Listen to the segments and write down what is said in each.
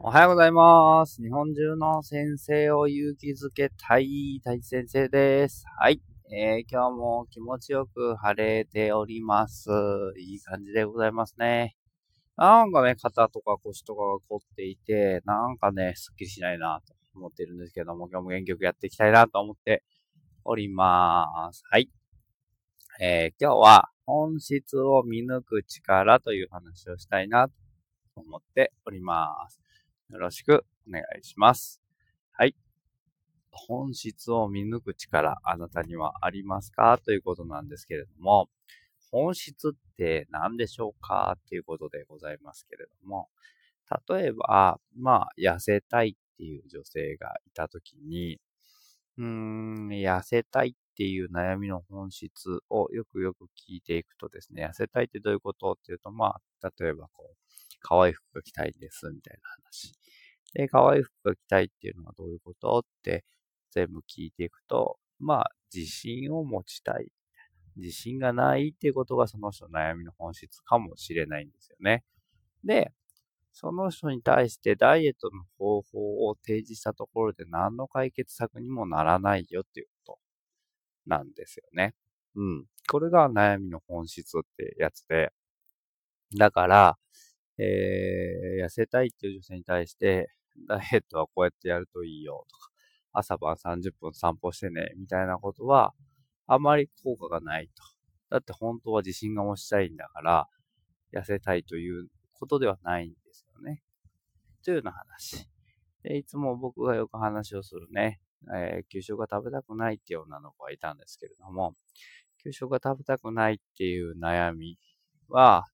おはようございます。日本中の先生を勇気づけたい大地先生です。はい。えー、今日も気持ちよく晴れております。いい感じでございますね。なんかね、肩とか腰とかが凝っていて、なんかね、すっきりしないなと思ってるんですけども、今日も元気よくやっていきたいなと思っております。はい。えー、今日は本質を見抜く力という話をしたいなと思っております。よろしくお願いします。はい。本質を見抜く力、あなたにはありますか？ということなんですけれども、本質って何でしょうか？っていうことでございますけれども、例えば、まあ、痩せたいっていう女性がいたときに、うーん、痩せたいっていう悩みの本質をよくよく聞いていくとですね、痩せたいってどういうこと？っていうと、まあ、例えばこう、可愛い服が着たいです、みたいな話。で、可愛い服が着たいっていうのはどういうことって全部聞いていくと、まあ、自信を持ちたい。自信がないっていうことがその人の悩みの本質かもしれないんですよね。で、その人に対してダイエットの方法を提示したところで何の解決策にもならないよっていうことなんですよね。うん。これが悩みの本質ってやつで、だから、えー、痩せたいっていう女性に対して、ダイエットはこうやってやるといいよとか、朝晩30分散歩してね、みたいなことは、あまり効果がないと。だって本当は自信が持ちたいんだから、痩せたいということではないんですよね。というような話。で、いつも僕がよく話をするね、えー、給食が食べたくないっていう女の子がいたんですけれども、給食が食べたくないっていう悩みは、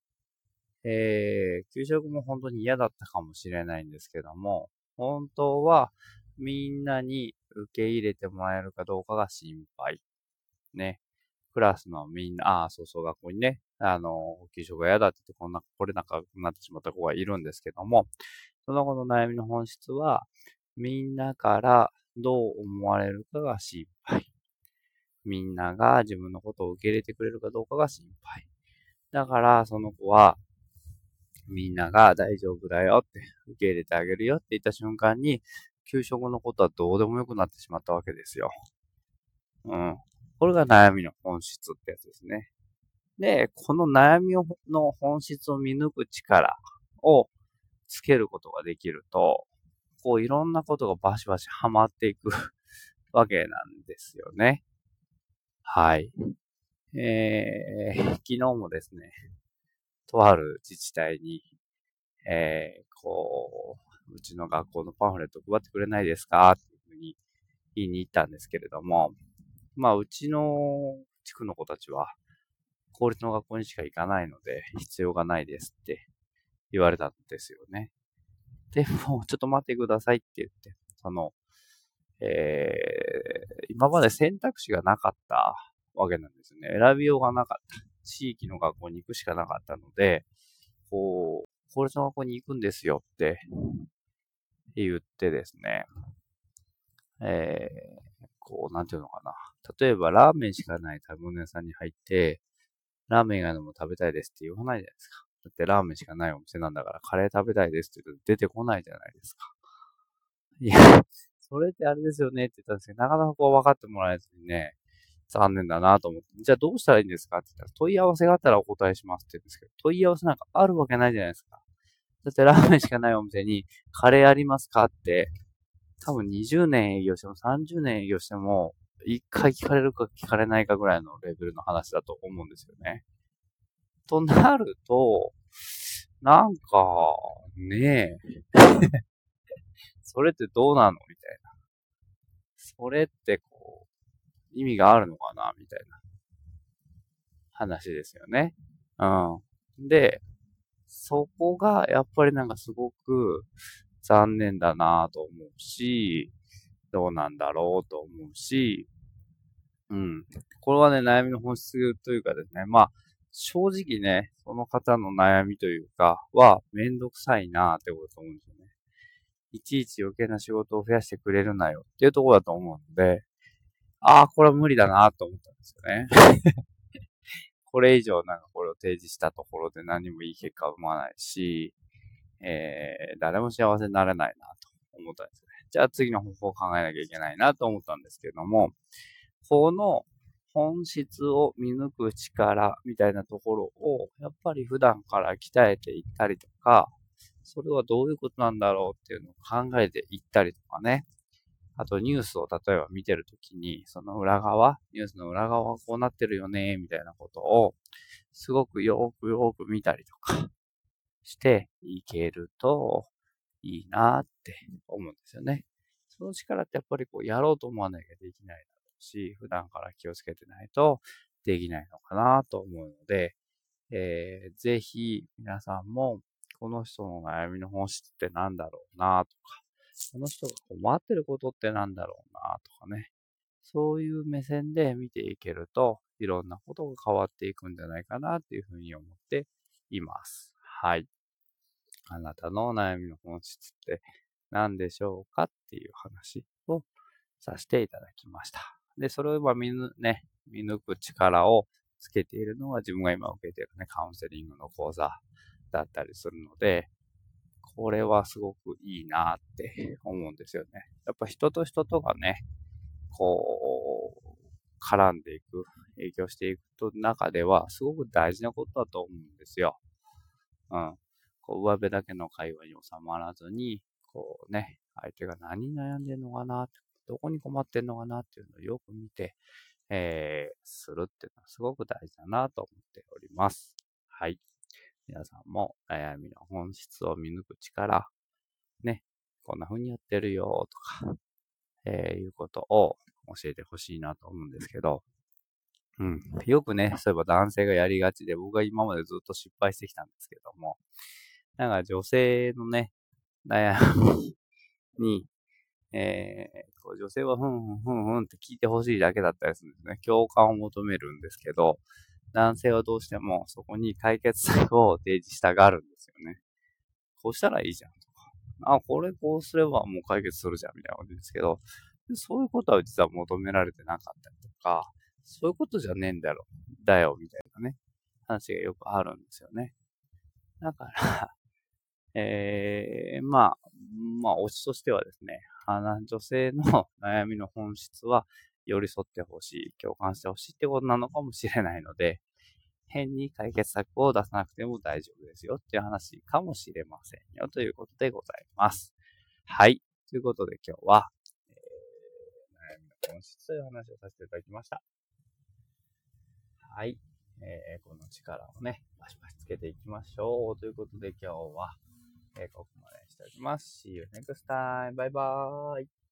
えー、給食も本当に嫌だったかもしれないんですけども、本当はみんなに受け入れてもらえるかどうかが心配。ね。クラスのみんな、ああ、そうそう、学校にね、あの、給食が嫌だって言ってこんな、来れなくなってしまった子がいるんですけども、その子の悩みの本質は、みんなからどう思われるかが心配。みんなが自分のことを受け入れてくれるかどうかが心配。だから、その子は、みんなが大丈夫だよって、受け入れてあげるよって言った瞬間に、給食のことはどうでもよくなってしまったわけですよ。うん。これが悩みの本質ってやつですね。で、この悩みの本質を見抜く力をつけることができると、こういろんなことがバシバシハマっていくわけなんですよね。はい。えー、昨日もですね、とある自治体に、えー、こう、うちの学校のパンフレット配ってくれないですか？っていうふうに言いに行ったんですけれども、まあ、うちの地区の子たちは、公立の学校にしか行かないので、必要がないですって言われたんですよね。でも、ちょっと待ってくださいって言って、その、えー、今まで選択肢がなかったわけなんですね。選びようがなかった。地域の学校に行くしかなかったので、こう、公立の学校に行くんですよって言ってですね、えー、こう、なんていうのかな。例えば、ラーメンしかない食べ物屋さんに入って、ラーメン以外のも食べたいですって言わないじゃないですか。だってラーメンしかないお店なんだから、カレー食べたいですって言うと出てこないじゃないですか。いや、それってあれですよねって言ったんですけど、なかなかこう分かってもらえずにね、残念だなと思って、じゃあどうしたらいいんですかって言ったら、問い合わせがあったらお答えしますって言うんですけど、問い合わせなんかあるわけないじゃないですか。だってラーメンしかないお店に、カレーありますかって、多分20年営業しても30年営業しても、1回聞かれるか聞かれないかぐらいのレベルの話だと思うんですよね。となると、なんか、ねえ、それってどうなのみたいな。それってこう、意味があるのかなみたいな話ですよね。うん。で、そこがやっぱりなんかすごく残念だなと思うし、どうなんだろうと思うし、うん。これはね、悩みの本質というかですね、まあ、正直ね、その方の悩みというか、は、めんどくさいなってことだと思うんですよね。いちいち余計な仕事を増やしてくれるなよっていうところだと思うので、ああ、これは無理だなと思ったんですよね。これ以上なんかこれを提示したところで何もいい結果は生まないし、えー、誰も幸せになれないなと思ったんですね。じゃあ次の方法を考えなきゃいけないなと思ったんですけども、この本質を見抜く力みたいなところを、やっぱり普段から鍛えていったりとか、それはどういうことなんだろうっていうのを考えていったりとかね。あとニュースを例えば見てるときに、その裏側、ニュースの裏側はこうなってるよね、みたいなことを、すごくよくよく見たりとかしていけるといいなって思うんですよね。その力ってやっぱりこうやろうと思わなきゃできないだろうし、普段から気をつけてないとできないのかなと思うので、えー、ぜひ皆さんもこの人の悩みの本質って何だろうなとか、この人が困ってることって何だろうなとかね。そういう目線で見ていけると、いろんなことが変わっていくんじゃないかなっていうふうに思っています。はい。あなたの悩みの本質って何でしょうかっていう話をさせていただきました。で、それを今見ぬ、ね、見抜く力をつけているのは自分が今受けているね、カウンセリングの講座だったりするので、これはすごくいいなって思うんですよね。やっぱ人と人とがね、こう、絡んでいく、影響していくと中では、すごく大事なことだと思うんですよ。うん。こう、上辺だけの会話に収まらずに、こうね、相手が何悩んでんのかな、どこに困ってんのかなっていうのをよく見て、えー、するっていうのはすごく大事だなと思っております。はい。皆さんも悩みの本質を見抜く力、ね、こんな風にやってるよとか、えー、いうことを教えてほしいなと思うんですけど、うん。よくね、そういえば男性がやりがちで、僕が今までずっと失敗してきたんですけども、なんか女性のね、悩みに、えー、女性はふんふんふんふんって聞いてほしいだけだったりするんですね。共感を求めるんですけど、男性はどうしてもそこに解決策を提示したがるんですよね。こうしたらいいじゃんとか。あ、これこうすればもう解決するじゃんみたいなことですけど、そういうことは実は求められてなかったりとか、そういうことじゃねえんだろ、だよ、みたいなね、話がよくあるんですよね。だから えー、まあ、まあ、推しとしてはですね、女性の悩みの本質は、寄り添ってほしい、共感してほしいってことなのかもしれないので、変に解決策を出さなくても大丈夫ですよっていう話かもしれませんよということでございます。はい。ということで今日は、えー、悩みの本質という話をさせていただきました。はい。えー、この力をね、バシバシつけていきましょう。ということで今日は、えー、ここまでにしておきます。See you next time. Bye bye.